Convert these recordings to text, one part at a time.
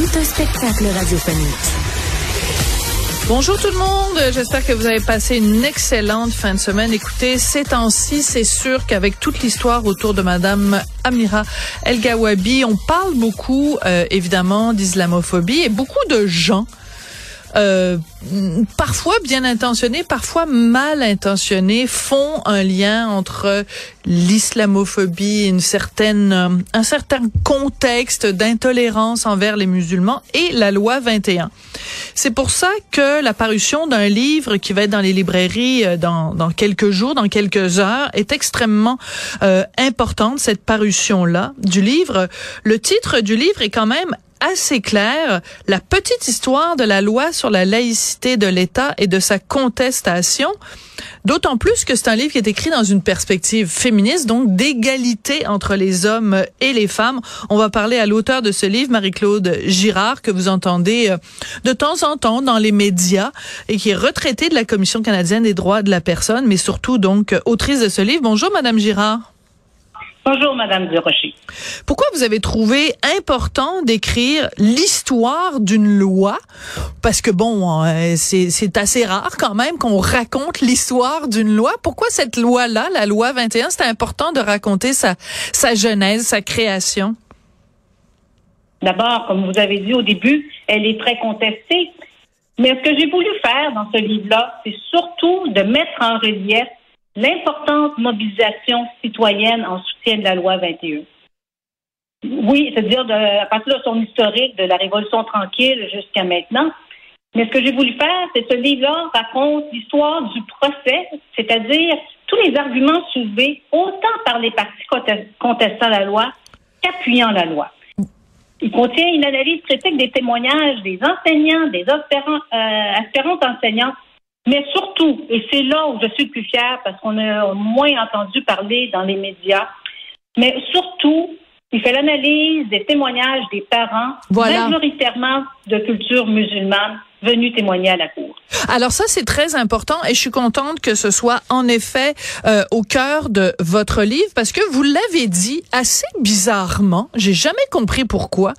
Un spectacle radiophonique. Bonjour tout le monde, j'espère que vous avez passé une excellente fin de semaine. Écoutez, ces temps-ci, c'est sûr qu'avec toute l'histoire autour de Madame Amira El Gawabi, on parle beaucoup euh, évidemment d'islamophobie et beaucoup de gens euh, parfois bien intentionnés, parfois mal intentionnés, font un lien entre l'islamophobie, une certaine, euh, un certain contexte d'intolérance envers les musulmans et la loi 21. C'est pour ça que la parution d'un livre qui va être dans les librairies euh, dans, dans quelques jours, dans quelques heures, est extrêmement euh, importante, cette parution-là du livre. Le titre du livre est quand même assez clair la petite histoire de la loi sur la laïcité de l'État et de sa contestation. D'autant plus que c'est un livre qui est écrit dans une perspective féministe, donc d'égalité entre les hommes et les femmes. On va parler à l'auteur de ce livre, Marie-Claude Girard, que vous entendez euh, de temps en temps dans les médias et qui est retraitée de la Commission canadienne des droits de la personne, mais surtout donc autrice de ce livre. Bonjour, Madame Girard. Bonjour, Madame Durocher. Pourquoi vous avez trouvé important d'écrire l'histoire d'une loi? Parce que bon, euh, c'est assez rare quand même qu'on raconte l'histoire d'une loi. Pourquoi cette loi-là, la loi 21, c'est important de raconter sa, sa genèse, sa création? D'abord, comme vous avez dit au début, elle est très contestée. Mais ce que j'ai voulu faire dans ce livre-là, c'est surtout de mettre en relief l'importante mobilisation citoyenne en soutien de la loi 21. Oui, c'est-à-dire à partir de son historique de la Révolution tranquille jusqu'à maintenant. Mais ce que j'ai voulu faire, c'est ce livre-là raconte l'histoire du procès, c'est-à-dire tous les arguments soulevés autant par les partis contestant la loi qu'appuyant la loi. Il contient une analyse critique des témoignages des enseignants, des aspirants, euh, enseignants mais surtout, et c'est là où je suis le plus fière parce qu'on a moins entendu parler dans les médias, mais surtout, il fait l'analyse des témoignages des parents, majoritairement de culture musulmane, venu témoigner à la Cour. Alors ça, c'est très important et je suis contente que ce soit en effet euh, au cœur de votre livre parce que vous l'avez dit assez bizarrement, j'ai jamais compris pourquoi,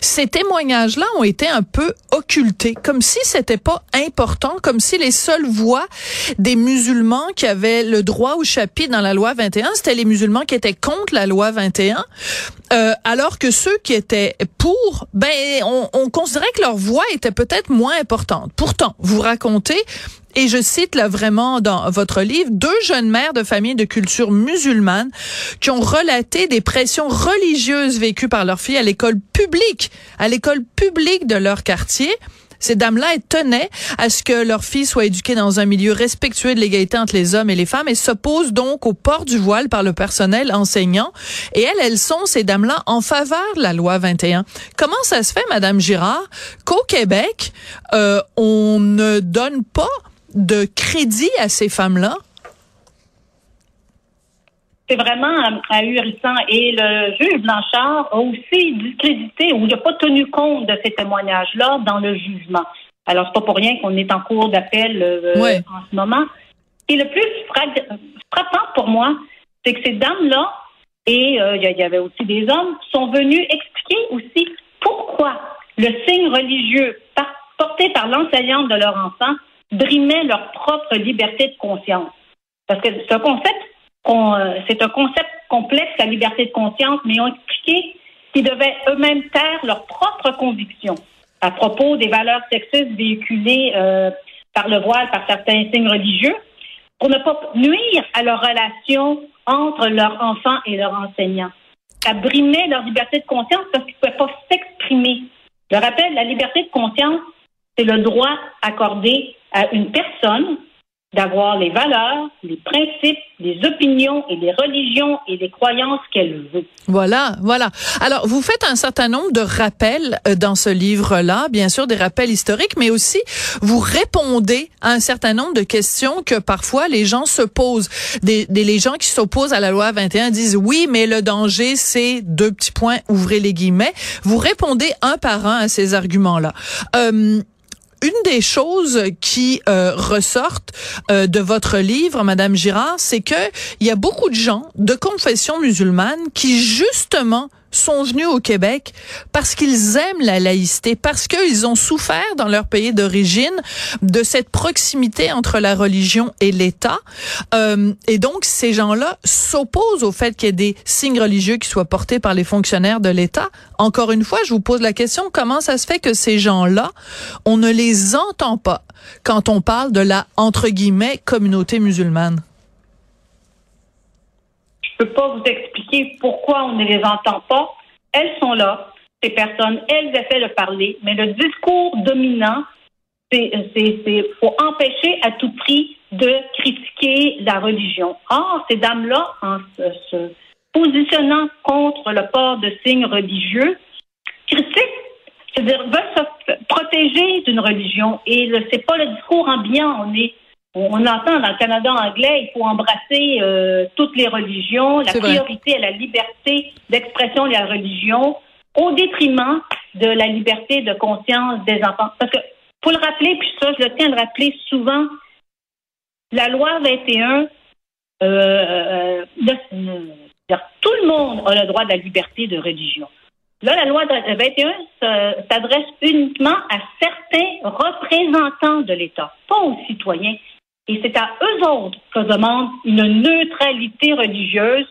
ces témoignages-là ont été un peu occultés, comme si c'était pas important, comme si les seules voix des musulmans qui avaient le droit au chapitre dans la loi 21, c'était les musulmans qui étaient contre la loi 21, euh, alors que ceux qui étaient pour, ben on, on considérait que leur voix était peut-être moins importante. Pourtant, vous racontez et je cite là vraiment dans votre livre deux jeunes mères de familles de culture musulmane qui ont relaté des pressions religieuses vécues par leurs filles à l'école publique, à l'école publique de leur quartier. Ces dames-là, elles tenaient à ce que leur fille soit éduquée dans un milieu respectueux de l'égalité entre les hommes et les femmes et s'opposent donc au port du voile par le personnel enseignant. Et elles, elles sont, ces dames-là, en faveur de la loi 21. Comment ça se fait, Madame Girard, qu'au Québec, euh, on ne donne pas de crédit à ces femmes-là? C'est vraiment euh, ahurissant. Et le juge Blanchard a aussi discrédité ou n'a pas tenu compte de ces témoignages-là dans le jugement. Alors, c'est pas pour rien qu'on est en cours d'appel euh, en ce moment. Et le plus frappant pour moi, c'est que ces dames-là, et euh, il y avait aussi des hommes, sont venus expliquer aussi pourquoi le signe religieux porté par l'enseignante de leur enfant brimait leur propre liberté de conscience. Parce que ce concept, c'est un concept complexe, la liberté de conscience, mais ont expliqué qu'ils devaient eux-mêmes taire leurs propres convictions à propos des valeurs sexistes véhiculées euh, par le voile, par certains signes religieux, pour ne pas nuire à leur relation entre leurs enfants et leurs enseignants. Ça brimait leur liberté de conscience parce qu'ils ne pouvaient pas s'exprimer. Je rappelle, la liberté de conscience, c'est le droit accordé à une personne d'avoir les valeurs, les principes, les opinions et les religions et les croyances qu'elle veut. Voilà, voilà. Alors, vous faites un certain nombre de rappels euh, dans ce livre-là, bien sûr des rappels historiques, mais aussi vous répondez à un certain nombre de questions que parfois les gens se posent. Des, des les gens qui s'opposent à la loi 21 disent oui, mais le danger, c'est deux petits points, ouvrez les guillemets. Vous répondez un par un à ces arguments-là. Euh, une des choses qui euh, ressortent euh, de votre livre, Madame Girard, c'est que il y a beaucoup de gens de confession musulmane qui justement sont venus au Québec parce qu'ils aiment la laïcité, parce qu'ils ont souffert dans leur pays d'origine de cette proximité entre la religion et l'État. Euh, et donc, ces gens-là s'opposent au fait qu'il y ait des signes religieux qui soient portés par les fonctionnaires de l'État. Encore une fois, je vous pose la question, comment ça se fait que ces gens-là, on ne les entend pas quand on parle de la, entre guillemets, communauté musulmane? Je peux pas vous expliquer pourquoi on ne les entend pas. Elles sont là, ces personnes, elles essaient de parler, mais le discours dominant, c'est, faut empêcher à tout prix de critiquer la religion. Or, ces dames-là, en se, positionnant contre le port de signes religieux, critiquent, c'est-à-dire veulent se protéger d'une religion. Et c'est pas le discours ambiant. On est on entend dans le Canada anglais, il faut embrasser euh, toutes les religions, la priorité à la liberté d'expression de la religion, au détriment de la liberté de conscience des enfants. Parce que, pour le rappeler, puis ça, je le tiens à le rappeler souvent, la loi 21, euh, euh, tout le monde a le droit de la liberté de religion. Là, la loi 21 s'adresse uniquement à certains représentants de l'État, pas aux citoyens. Et c'est à eux autres que demande une neutralité religieuse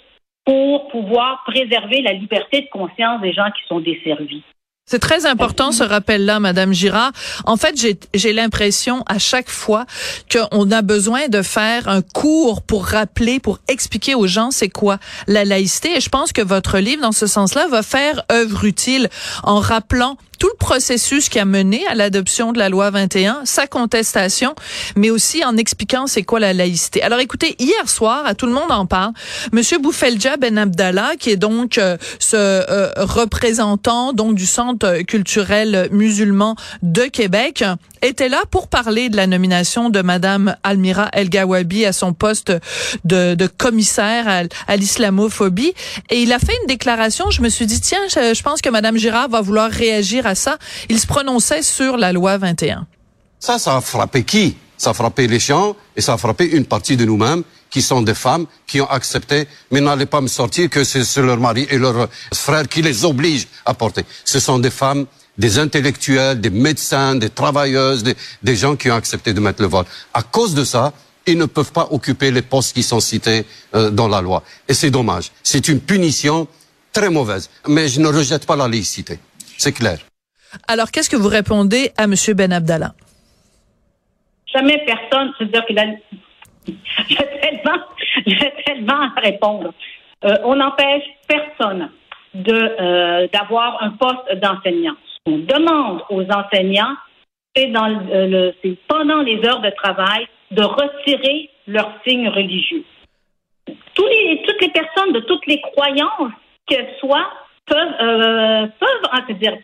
pour pouvoir préserver la liberté de conscience des gens qui sont desservis. C'est très important ce rappel-là, Madame Girard. En fait, j'ai l'impression à chaque fois qu'on a besoin de faire un cours pour rappeler, pour expliquer aux gens c'est quoi la laïcité. Et je pense que votre livre, dans ce sens-là, va faire œuvre utile en rappelant tout le processus qui a mené à l'adoption de la loi 21, sa contestation, mais aussi en expliquant c'est quoi la laïcité. Alors écoutez, hier soir, à tout le monde en parle, Monsieur Boufelja Ben Abdallah, qui est donc euh, ce euh, représentant donc du Centre culturel musulman de Québec, était là pour parler de la nomination de Madame Almira El Gawabi à son poste de, de commissaire à, l'islamophobie. Et il a fait une déclaration. Je me suis dit, tiens, je, je pense que Madame Girard va vouloir réagir à ça. Il se prononçait sur la loi 21. Ça, ça a frappé qui? Ça a frappé les gens et ça a frappé une partie de nous-mêmes qui sont des femmes qui ont accepté, mais n'allez pas me sortir que c'est leur mari et leur frère qui les obligent à porter. Ce sont des femmes des intellectuels, des médecins, des travailleuses, des, gens qui ont accepté de mettre le voile. À cause de ça, ils ne peuvent pas occuper les postes qui sont cités euh, dans la loi. Et c'est dommage. C'est une punition très mauvaise. Mais je ne rejette pas la laïcité. C'est clair. Alors, qu'est-ce que vous répondez à M. Ben Abdallah? Jamais personne, c'est-à-dire qu'il a... J'ai tellement, tellement à répondre. Euh, on n'empêche personne de euh, d'avoir un poste d'enseignant on demande aux enseignants, c'est le, pendant les heures de travail, de retirer leurs signes religieux. Tous les, toutes les personnes de toutes les croyances qu'elles soient peuvent, euh, peuvent dire,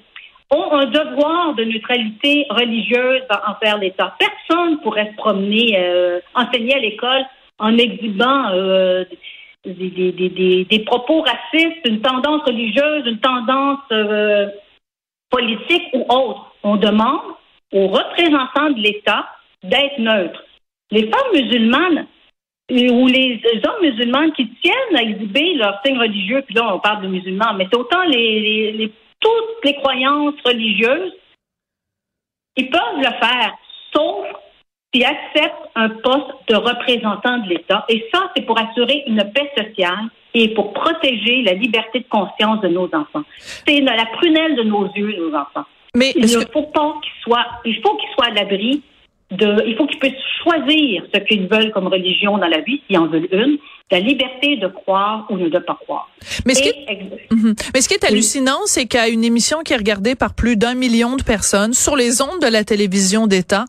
ont un devoir de neutralité religieuse envers l'État. Personne pourrait se promener, euh, enseigner à l'école en exhibant euh, des, propos racistes, une tendance religieuse, une tendance euh, politique ou autre. On demande aux représentants de l'État d'être neutres. Les femmes musulmanes ou les hommes musulmans qui tiennent à exhiber leurs signes religieux, puis là on parle de musulmans, mais c'est autant les, toutes les croyances religieuses, ils peuvent le faire, sauf s'ils acceptent un poste de représentant de l'État. Et ça, c'est pour assurer une paix sociale et pour protéger la liberté de conscience de nos enfants. C'est la prunelle de nos yeux, nos enfants. Mais il ne faut pas qu'ils soient, il faut qu'ils soient à l'abri de, il faut qu'ils puissent choisir ce qu'ils veulent comme religion dans la vie, s'ils en veulent une, la liberté de croire ou de ne pas croire. Mais ce, qui est, mhm. Mais ce qui est hallucinant, c'est qu'à une émission qui est regardée par plus d'un million de personnes sur les ondes de la télévision d'État,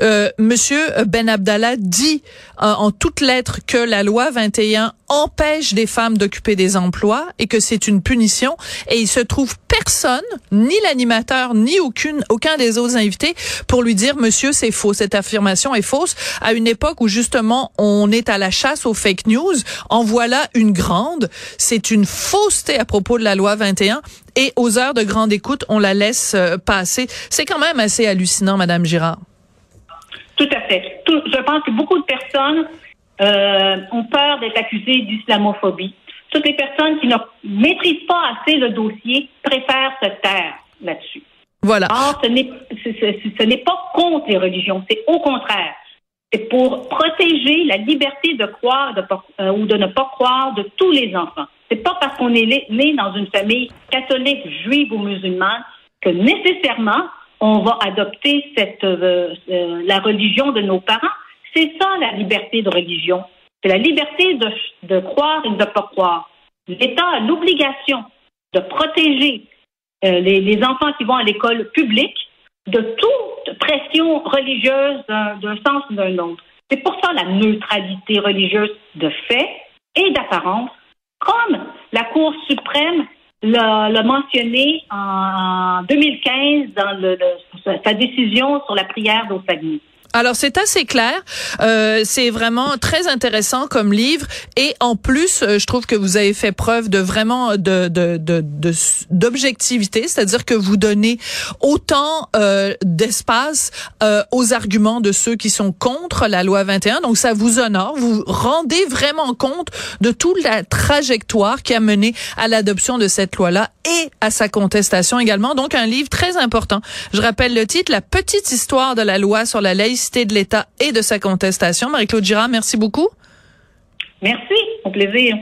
euh, Monsieur Ben Abdallah dit euh, en toutes lettres que la loi 21 empêche des femmes d'occuper des emplois et que c'est une punition. Et il se trouve personne, ni l'animateur, ni aucune, aucun des autres invités, pour lui dire, Monsieur, c'est faux. Cette affirmation est fausse. À une époque où justement on est à la chasse aux fake news, en voilà une grande. C'est une fausseté à propos de la loi 21 et aux heures de grande écoute, on la laisse euh, passer. C'est quand même assez hallucinant, Madame Girard. Tout à fait. je pense que beaucoup de personnes euh, ont peur d'être accusées d'islamophobie. Toutes les personnes qui ne maîtrisent pas assez le dossier préfèrent se taire là-dessus. Voilà. Or, ce n'est pas contre les religions, c'est au contraire. C'est pour protéger la liberté de croire euh, ou de ne pas croire de tous les enfants. C'est pas parce qu'on est né dans une famille catholique, juive ou musulmane que nécessairement on va adopter euh, euh, la religion de nos parents. C'est ça la liberté de religion. C'est la liberté de, croire et de ne pas croire. L'État a l'obligation de protéger les enfants qui vont à l'école publique de toute pression religieuse d'un sens ou d'un autre. C'est pour ça la neutralité religieuse de fait et d'apparence, comme la Cour suprême l'a mentionné en 2015 dans sa décision sur la prière d'Ossagny. Alors c'est assez clair, euh, c'est vraiment très intéressant comme livre. Et en plus euh, je trouve que vous avez fait preuve de vraiment de d'objectivité, c'est-à-dire que vous donnez autant euh, d'espace euh, aux arguments de ceux qui sont contre la loi 21, donc ça vous honore, vous rendez vraiment compte de toute la trajectoire qui a mené à l'adoption de cette loi-là et à sa contestation également. Donc un livre très important. Je rappelle le titre, La petite histoire de la loi sur la laïcité de l'État et de sa contestation. Marie-Claude Girard, merci beaucoup. Merci, au plaisir.